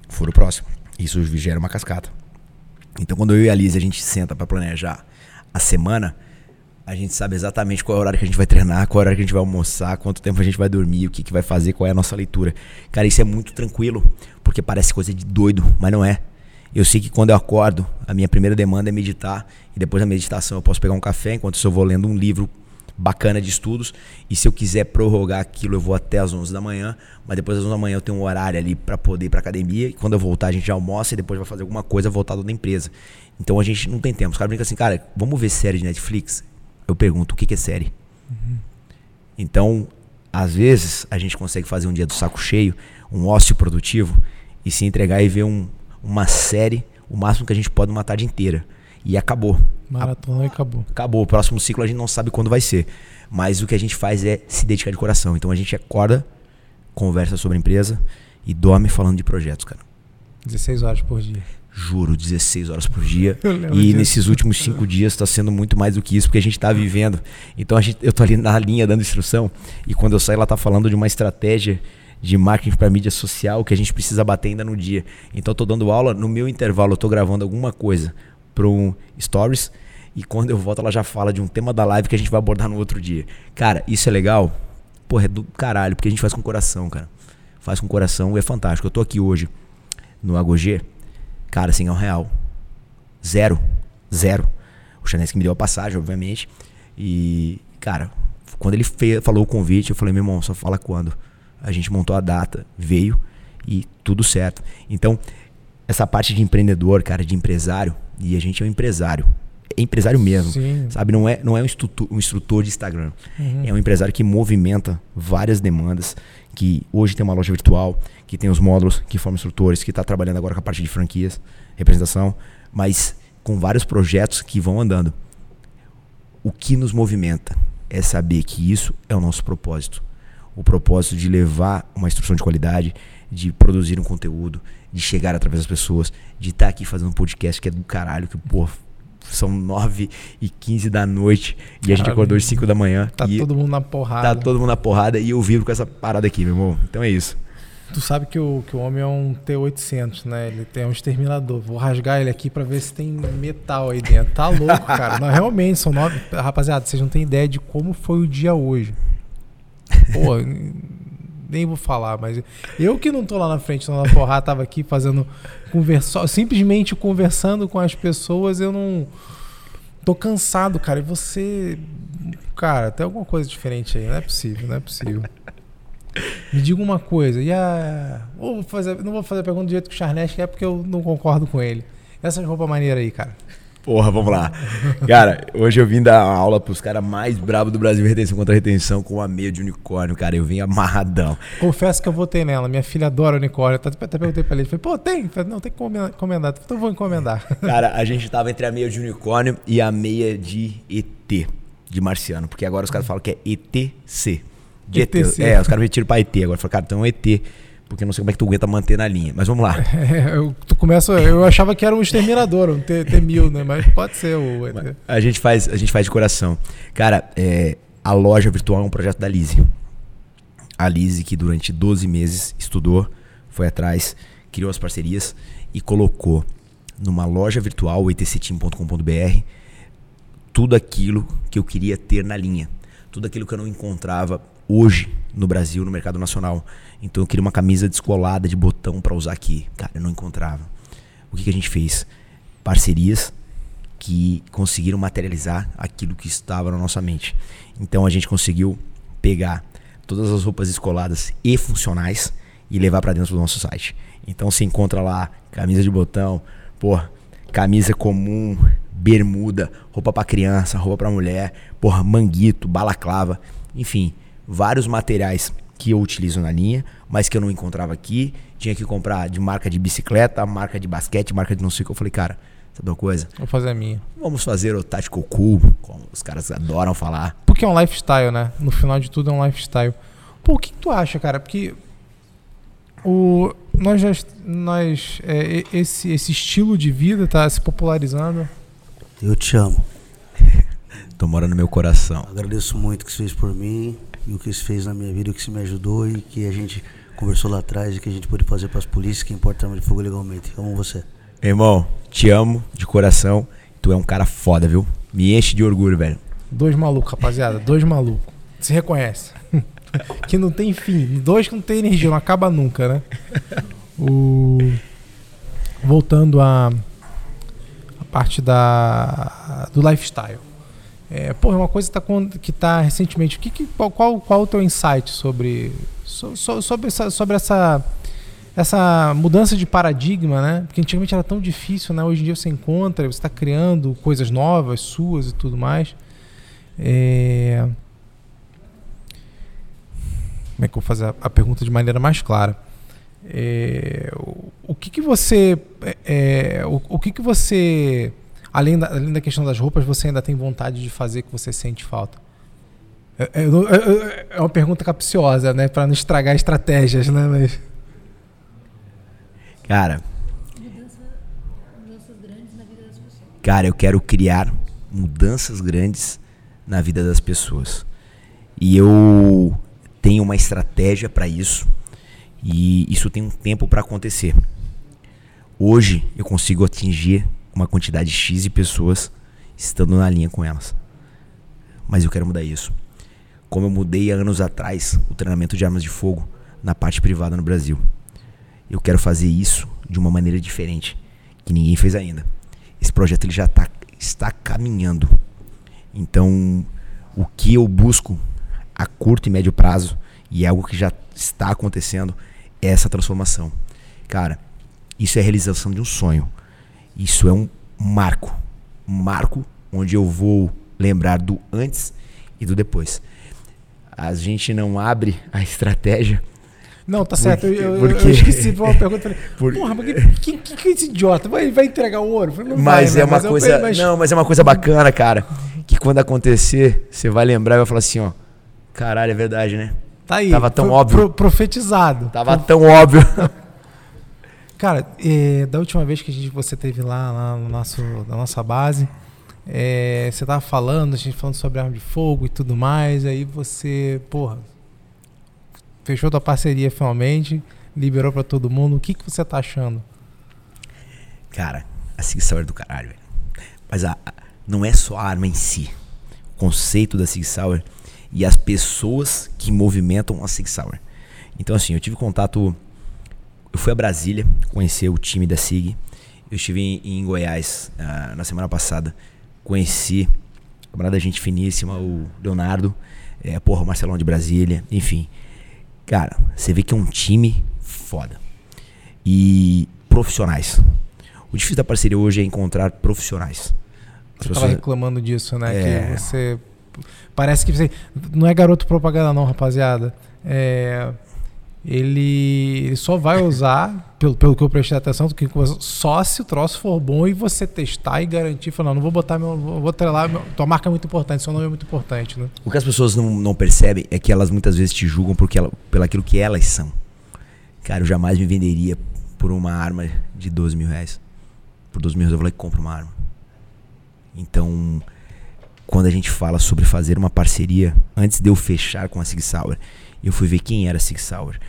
fura o próximo. Isso gera uma cascata. Então, quando eu e a Liz a gente senta para planejar a semana, a gente sabe exatamente qual é o horário que a gente vai treinar, qual é o horário que a gente vai almoçar, quanto tempo a gente vai dormir, o que, que vai fazer, qual é a nossa leitura. Cara, isso é muito tranquilo, porque parece coisa de doido, mas não é. Eu sei que quando eu acordo, a minha primeira demanda é meditar, e depois da meditação eu posso pegar um café, enquanto eu vou lendo um livro bacana de estudos. E se eu quiser prorrogar aquilo, eu vou até as 11 da manhã. Mas depois das 11 da manhã eu tenho um horário ali para poder ir para academia. E quando eu voltar, a gente já almoça e depois vai fazer alguma coisa voltada da empresa. Então a gente não tem tempo. Os caras brincam assim, cara, vamos ver série de Netflix? Eu pergunto, o que, que é série? Uhum. Então às vezes a gente consegue fazer um dia do saco cheio, um ócio produtivo, e se entregar e ver um, uma série, o máximo que a gente pode uma tarde inteira. E acabou. Maratona e acabou. Acabou. O próximo ciclo a gente não sabe quando vai ser. Mas o que a gente faz é se dedicar de coração. Então a gente acorda, conversa sobre a empresa e dorme falando de projetos, cara. 16 horas por dia. Juro, 16 horas por dia. E disso. nesses últimos cinco dias está sendo muito mais do que isso, porque a gente está vivendo. Então a gente, eu tô ali na linha dando instrução, e quando eu saio, ela tá falando de uma estratégia de marketing para mídia social que a gente precisa bater ainda no dia. Então eu tô dando aula, no meu intervalo eu tô gravando alguma coisa para um stories, e quando eu volto ela já fala de um tema da live que a gente vai abordar no outro dia. Cara, isso é legal? Porra, é do caralho, porque a gente faz com coração, cara. Faz com coração é fantástico. Eu tô aqui hoje no Agogê, cara, sem um real. Zero. Zero. O Chanés que me deu a passagem, obviamente. E, cara, quando ele fe- falou o convite, eu falei, meu irmão, só fala quando. A gente montou a data, veio e tudo certo. Então, essa parte de empreendedor, cara, de empresário, e a gente é um empresário. É empresário mesmo. Sim. Sabe, não é, não é um, instrutor, um instrutor de Instagram. É um empresário que movimenta várias demandas, que hoje tem uma loja virtual, que tem os módulos, que forma instrutores, que está trabalhando agora com a parte de franquias, representação, mas com vários projetos que vão andando. O que nos movimenta é saber que isso é o nosso propósito. O propósito de levar uma instrução de qualidade, de produzir um conteúdo, de chegar através das pessoas, de estar aqui fazendo um podcast que é do caralho, que, pô, são 9 e 15 da noite e a gente acordou às 5 da manhã. Tá todo mundo na porrada. tá todo mundo na porrada e eu vibro com essa parada aqui, meu irmão. Então é isso. Tu sabe que o, que o homem é um T-800, né? Ele tem um exterminador. Vou rasgar ele aqui pra ver se tem metal aí dentro. Tá louco, cara. Não, realmente, são nove. Rapaziada, vocês não têm ideia de como foi o dia hoje. Pô, nem vou falar, mas eu que não tô lá na frente, tô na porrada, tava aqui fazendo. Conversa, simplesmente conversando com as pessoas, eu não. Tô cansado, cara. E você. Cara, tem alguma coisa diferente aí. Não é possível, não é possível. Me diga uma coisa, e a. Vou fazer, não vou fazer a pergunta do jeito que o Charles quer, porque eu não concordo com ele. Essas roupas maneiras aí, cara. Porra, vamos lá. Cara, hoje eu vim dar aula pros caras mais bravos do Brasil, retenção contra retenção, com a meia de unicórnio, cara. Eu vim amarradão. Confesso que eu votei nela. Minha filha adora unicórnio. Até, até perguntei pra ele. Falei, pô, tem? Falei, não, tem que encomendar. Então eu vou encomendar. Cara, a gente tava entre a meia de unicórnio e a meia de ET, de marciano. Porque agora os caras falam que é ETC. De ET. ETC. É, os caras retiram pra ET. Agora falam, cara, então é um ET. Porque eu não sei como é que tu aguenta manter na linha. Mas vamos lá. É, eu, tu começa, eu achava que era um exterminador, um T- T-1000, né? Mas pode ser o. A gente faz, a gente faz de coração. Cara, é, a loja virtual é um projeto da Lise. A Lise, que durante 12 meses estudou, foi atrás, criou as parcerias e colocou numa loja virtual, o etcteam.com.br, tudo aquilo que eu queria ter na linha. Tudo aquilo que eu não encontrava hoje no Brasil, no mercado nacional. Então eu queria uma camisa descolada de botão para usar aqui. Cara, eu não encontrava. O que, que a gente fez? Parcerias que conseguiram materializar aquilo que estava na nossa mente. Então a gente conseguiu pegar todas as roupas descoladas e funcionais e levar para dentro do nosso site. Então você encontra lá camisa de botão, porra, camisa comum, bermuda, roupa para criança, roupa para mulher, porra, manguito, balaclava, enfim, vários materiais que eu utilizo na linha, mas que eu não encontrava aqui. Tinha que comprar de marca de bicicleta, marca de basquete, marca de não sei o que. Eu falei, cara, sabe uma coisa? Vou fazer a minha. Vamos fazer o Tactical Cool, como os caras adoram falar. Porque é um lifestyle, né? No final de tudo é um lifestyle. Pô, o que, que tu acha, cara? Porque o, nós já, nós, é, esse, esse estilo de vida tá se popularizando. Eu te amo. Tô morando no meu coração. Agradeço muito o que você fez por mim e o que você fez na minha vida, o que você me ajudou e que a gente conversou lá atrás e que a gente pôde fazer para as polícias que importa de fogo legalmente. Amo você. Irmão, te amo de coração. Tu é um cara foda, viu? Me enche de orgulho, velho. Dois malucos, rapaziada. Dois malucos. Se reconhece. que não tem fim. Dois que não tem energia, não acaba nunca, né? O... Voltando a, a parte da, do lifestyle. É, porra, uma coisa que tá, con- que tá recentemente. Que, que- qual, qual, qual o teu insight sobre, so- so- sobre, essa, sobre essa, essa mudança de paradigma, né? Porque antigamente era tão difícil, né? Hoje em dia você encontra, você está criando coisas novas, suas e tudo mais. É... como é que eu vou fazer a, a pergunta de maneira mais clara? É, o, o, que, que você. É, é, o, o, que, que você. Além da, além da questão das roupas, você ainda tem vontade de fazer que você sente falta? É, é, é, é uma pergunta capciosa, né? Para não estragar estratégias, né? Mas... Cara. Cara, eu quero criar mudanças grandes na vida das pessoas. E eu tenho uma estratégia para isso. E isso tem um tempo para acontecer. Hoje eu consigo atingir uma quantidade X de pessoas estando na linha com elas. Mas eu quero mudar isso. Como eu mudei há anos atrás o treinamento de armas de fogo na parte privada no Brasil. Eu quero fazer isso de uma maneira diferente, que ninguém fez ainda. Esse projeto ele já tá, está caminhando. Então, o que eu busco a curto e médio prazo, e é algo que já está acontecendo, essa transformação. Cara, isso é a realização de um sonho. Isso é um marco. Um marco onde eu vou lembrar do antes e do depois. A gente não abre a estratégia. Não, tá certo. Porque, eu, eu, porque... eu esqueci de uma pergunta. Falei, Por... Porra, mas quem, quem, que é esse idiota? Vai, vai entregar o ouro? Falei, mas vai, é né? uma mas coisa. mas... Não, mas é uma coisa bacana, cara. Que quando acontecer, você vai lembrar e vai falar assim, ó. Caralho, é verdade, né? Tá aí. Tava tão óbvio. Pro, profetizado. Tava tão óbvio. Cara, é, da última vez que a gente, você teve lá, lá no nosso, na nossa base, é, você tava falando, a gente falando sobre arma de fogo e tudo mais, aí você, porra, fechou tua parceria finalmente, liberou para todo mundo. O que, que você tá achando? Cara, a Sauer é do caralho, velho. Mas a, a, não é só a arma em si. O conceito da Sig Sauer e as pessoas que movimentam a Sig Sauer. Então, assim, eu tive contato. Eu fui a Brasília conhecer o time da Sig. Eu estive em, em Goiás uh, na semana passada. Conheci camarada gente finíssima, o Leonardo, é, porra, o Marcelão de Brasília, enfim. Cara, você vê que é um time foda. E profissionais. O difícil da parceria hoje é encontrar profissionais. Você pessoas... reclamando disso, né? É... Que você Parece que você. Não é garoto propaganda, não, rapaziada. É, ele, ele só vai usar, pelo, pelo que eu prestei atenção, que só se o troço for bom e você testar e garantir, falar, não, não vou botar meu. Vou trelar, meu, tua marca é muito importante, seu nome é muito importante, né? O que as pessoas não, não percebem é que elas muitas vezes te julgam porque ela, pelo aquilo que elas são. Cara, eu jamais me venderia por uma arma de 12 mil reais. Por 12 mil reais eu vou lá e compro uma arma. Então, quando a gente fala sobre fazer uma parceria, antes de eu fechar com a Sig Sauer, eu fui ver quem era a Sig Sauer,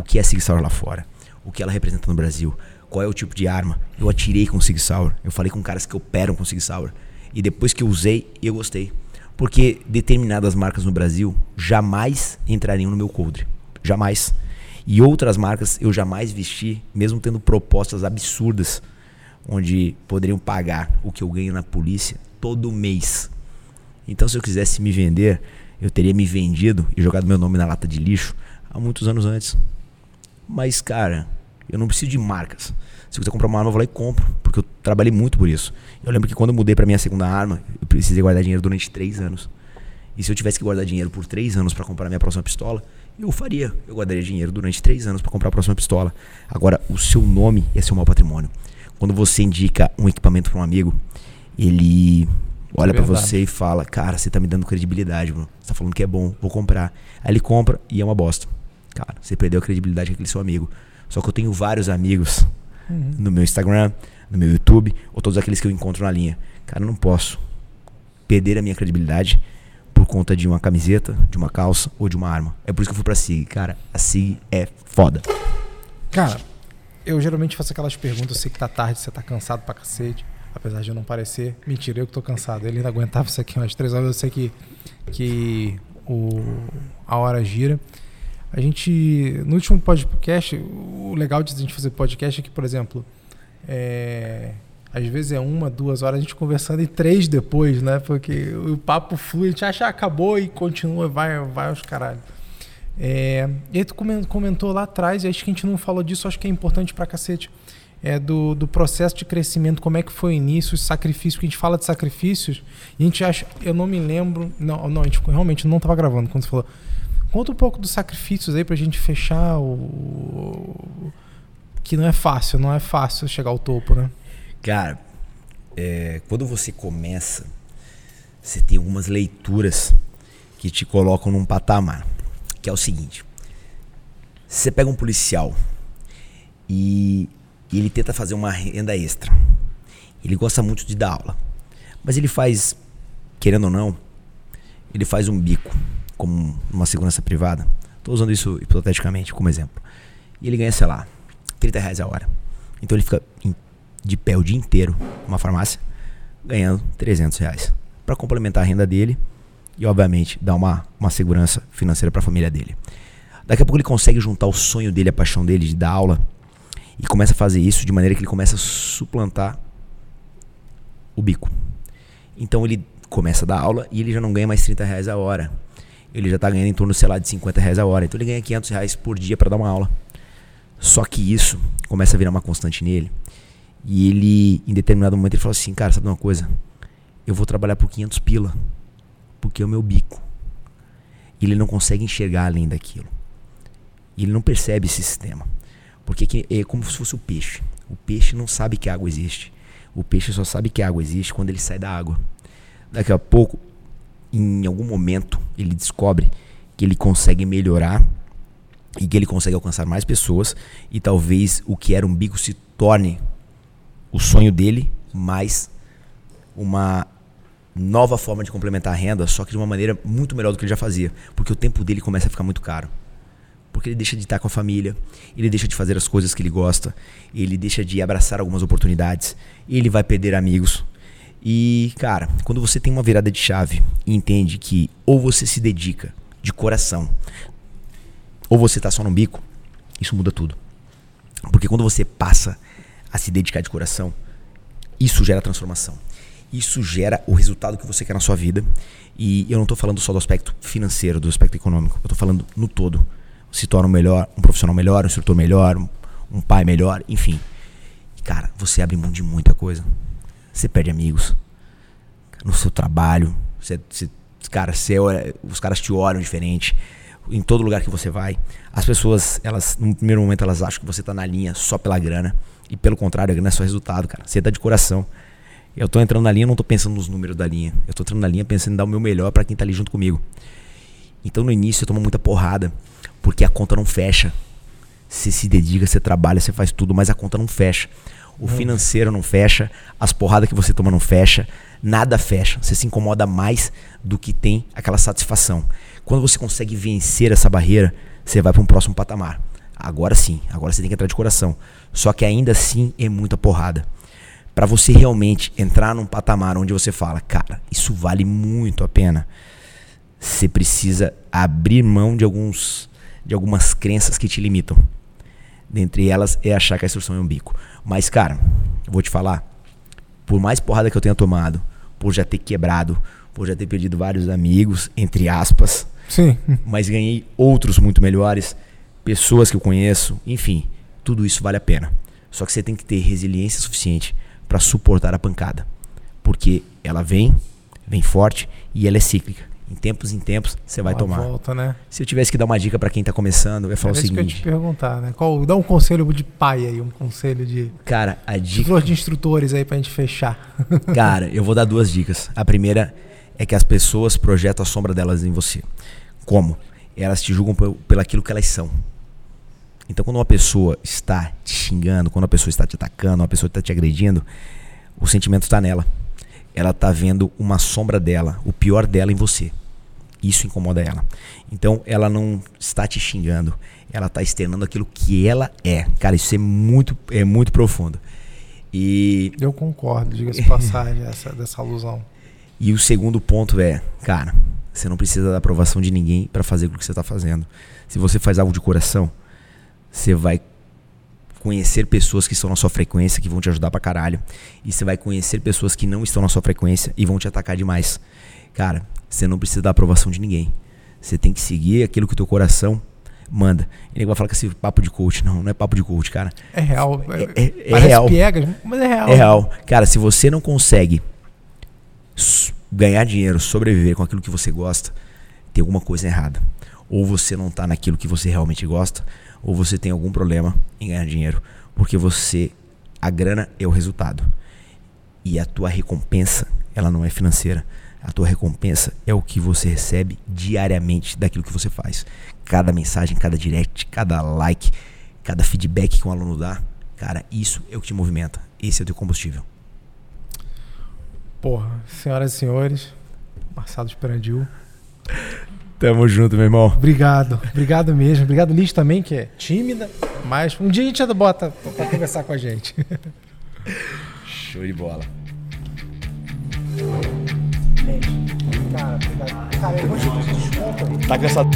o que é Sig Sauer lá fora, o que ela representa no Brasil, qual é o tipo de arma. Eu atirei com Sig Sauer, eu falei com caras que operam com Sig Sauer, e depois que eu usei, eu gostei. Porque determinadas marcas no Brasil jamais entrariam no meu coldre. Jamais. E outras marcas eu jamais vesti, mesmo tendo propostas absurdas, onde poderiam pagar o que eu ganho na polícia todo mês. Então, se eu quisesse me vender, eu teria me vendido e jogado meu nome na lata de lixo há muitos anos antes. Mas, cara, eu não preciso de marcas. Se eu quiser comprar uma arma, eu vou lá e compro, porque eu trabalhei muito por isso. Eu lembro que quando eu mudei para minha segunda arma, eu precisei guardar dinheiro durante três anos. E se eu tivesse que guardar dinheiro por três anos para comprar a minha próxima pistola, eu faria. Eu guardaria dinheiro durante três anos para comprar a próxima pistola. Agora, o seu nome é seu mau patrimônio. Quando você indica um equipamento para um amigo, ele olha para você e fala: Cara, você tá me dando credibilidade, mano. Você tá falando que é bom, vou comprar. Aí ele compra e é uma bosta. Cara, você perdeu a credibilidade com aquele seu amigo. Só que eu tenho vários amigos uhum. no meu Instagram, no meu YouTube, ou todos aqueles que eu encontro na linha. Cara, eu não posso perder a minha credibilidade por conta de uma camiseta, de uma calça ou de uma arma. É por isso que eu fui pra SIG. Cara, a SIG é foda. Cara, eu geralmente faço aquelas perguntas, eu sei que tá tarde, você tá cansado pra cacete apesar de eu não parecer. Mentira, eu que tô cansado. Ele ainda aguentava isso aqui umas três horas. Eu sei que, que o, a hora gira. A gente, no último podcast, o legal de a gente fazer podcast é que, por exemplo, é, às vezes é uma, duas horas a gente conversando e três depois, né? Porque o papo flui, a gente acha que acabou e continua, vai, vai aos caralho. É, e aí tu comentou lá atrás, e acho que a gente não falou disso, acho que é importante pra cacete é, do, do processo de crescimento, como é que foi o início, os sacrifícios, que a gente fala de sacrifícios, e a gente acha, eu não me lembro, não, não a gente realmente não estava gravando quando você falou, Conta um pouco dos sacrifícios aí pra gente fechar o. Que não é fácil, não é fácil chegar ao topo, né? Cara, é, quando você começa, você tem algumas leituras que te colocam num patamar. Que é o seguinte: você pega um policial e, e ele tenta fazer uma renda extra. Ele gosta muito de dar aula. Mas ele faz, querendo ou não, ele faz um bico como uma segurança privada. Estou usando isso hipoteticamente como exemplo. E ele ganha, sei lá, 30 reais a hora. Então ele fica de pé o dia inteiro numa farmácia ganhando 300 reais para complementar a renda dele e, obviamente, dar uma, uma segurança financeira para a família dele. Daqui a pouco ele consegue juntar o sonho dele, a paixão dele de dar aula e começa a fazer isso de maneira que ele começa a suplantar o bico. Então ele começa a dar aula e ele já não ganha mais 30 reais a hora. Ele já está ganhando em torno, sei lá, de 50 reais a hora. Então ele ganha 500 reais por dia para dar uma aula. Só que isso começa a virar uma constante nele. E ele, em determinado momento, ele fala assim: Cara, sabe uma coisa? Eu vou trabalhar por 500 pila. Porque é o meu bico. E ele não consegue enxergar além daquilo. E ele não percebe esse sistema. Porque é como se fosse o peixe. O peixe não sabe que água existe. O peixe só sabe que água existe quando ele sai da água. Daqui a pouco, em algum momento, ele descobre que ele consegue melhorar e que ele consegue alcançar mais pessoas e talvez o que era um bico se torne o sonho dele, mais uma nova forma de complementar a renda, só que de uma maneira muito melhor do que ele já fazia, porque o tempo dele começa a ficar muito caro. Porque ele deixa de estar com a família, ele deixa de fazer as coisas que ele gosta, ele deixa de abraçar algumas oportunidades, ele vai perder amigos. E, cara, quando você tem uma virada de chave e entende que ou você se dedica de coração, ou você está só no bico, isso muda tudo. Porque quando você passa a se dedicar de coração, isso gera transformação. Isso gera o resultado que você quer na sua vida. E eu não estou falando só do aspecto financeiro, do aspecto econômico. Eu estou falando no todo se torna um melhor, um profissional melhor, um instrutor melhor, um, um pai melhor, enfim. Cara, você abre mão de muita coisa. Você perde amigos no seu trabalho. Você, você, cara, você olha, os caras te olham diferente em todo lugar que você vai. As pessoas, elas no primeiro momento elas acham que você tá na linha só pela grana e pelo contrário, a grana é só resultado, cara. Você tá de coração. Eu tô entrando na linha, não tô pensando nos números da linha. Eu tô entrando na linha pensando em dar o meu melhor para quem tá ali junto comigo. Então no início eu tomo muita porrada porque a conta não fecha. Você se dedica, você trabalha, você faz tudo, mas a conta não fecha. O financeiro não fecha, as porradas que você toma não fecha, nada fecha. Você se incomoda mais do que tem aquela satisfação. Quando você consegue vencer essa barreira, você vai para um próximo patamar. Agora sim, agora você tem que entrar de coração. Só que ainda assim é muita porrada. Para você realmente entrar num patamar onde você fala, cara, isso vale muito a pena. Você precisa abrir mão de alguns de algumas crenças que te limitam. Dentre elas é achar que a instrução é um bico. Mas, cara, eu vou te falar, por mais porrada que eu tenha tomado, por já ter quebrado, por já ter perdido vários amigos, entre aspas, Sim. mas ganhei outros muito melhores, pessoas que eu conheço, enfim, tudo isso vale a pena. Só que você tem que ter resiliência suficiente para suportar a pancada, porque ela vem, vem forte e ela é cíclica. Em tempos em tempos, você vai Uma tomar. Volta, né? Se eu tivesse que dar uma dica para quem tá começando, eu ia falar Era o isso que eu ia te seguinte. perguntar, né? Qual, dá um conselho de pai aí, um conselho de, Cara, a dica. de instrutores aí pra gente fechar. Cara, eu vou dar duas dicas. A primeira é que as pessoas projetam a sombra delas em você. Como? Elas te julgam pel- pelo aquilo que elas são. Então, quando uma pessoa está te xingando, quando uma pessoa está te atacando, uma pessoa está te agredindo, o sentimento está nela. Ela está vendo uma sombra dela, o pior dela em você. Isso incomoda ela. Então, ela não está te xingando, ela está externando aquilo que ela é. Cara, isso é muito, é muito profundo. E Eu concordo, diga-se de passagem, essa, dessa alusão. E o segundo ponto é, cara, você não precisa da aprovação de ninguém para fazer o que você está fazendo. Se você faz algo de coração, você vai conhecer pessoas que estão na sua frequência, que vão te ajudar pra caralho. E você vai conhecer pessoas que não estão na sua frequência e vão te atacar demais. Cara, você não precisa da aprovação de ninguém. Você tem que seguir aquilo que o teu coração manda. E ninguém vai falar que esse papo de coach, não, não é papo de coach, cara. É real. É- é- é parece real. mas é real. É real. Cara, se você não consegue ganhar dinheiro, sobreviver com aquilo que você gosta, tem alguma coisa errada. ou você não tá naquilo que você realmente gosta, ou você tem algum problema em ganhar dinheiro, porque você a grana é o resultado. E a tua recompensa, ela não é financeira. A tua recompensa é o que você recebe diariamente daquilo que você faz. Cada mensagem, cada direct, cada like, cada feedback que um aluno dá, cara, isso é o que te movimenta. Esse é o teu combustível. Porra, senhoras e senhores, Marcelo Esperandil. Tamo junto, meu irmão. Obrigado, obrigado mesmo. Obrigado, Liz, também, que é tímida, mas um dia a gente bota pra conversar com a gente. Show de bola. Cara. Cara, eu vou te desculpa. Tá cansado.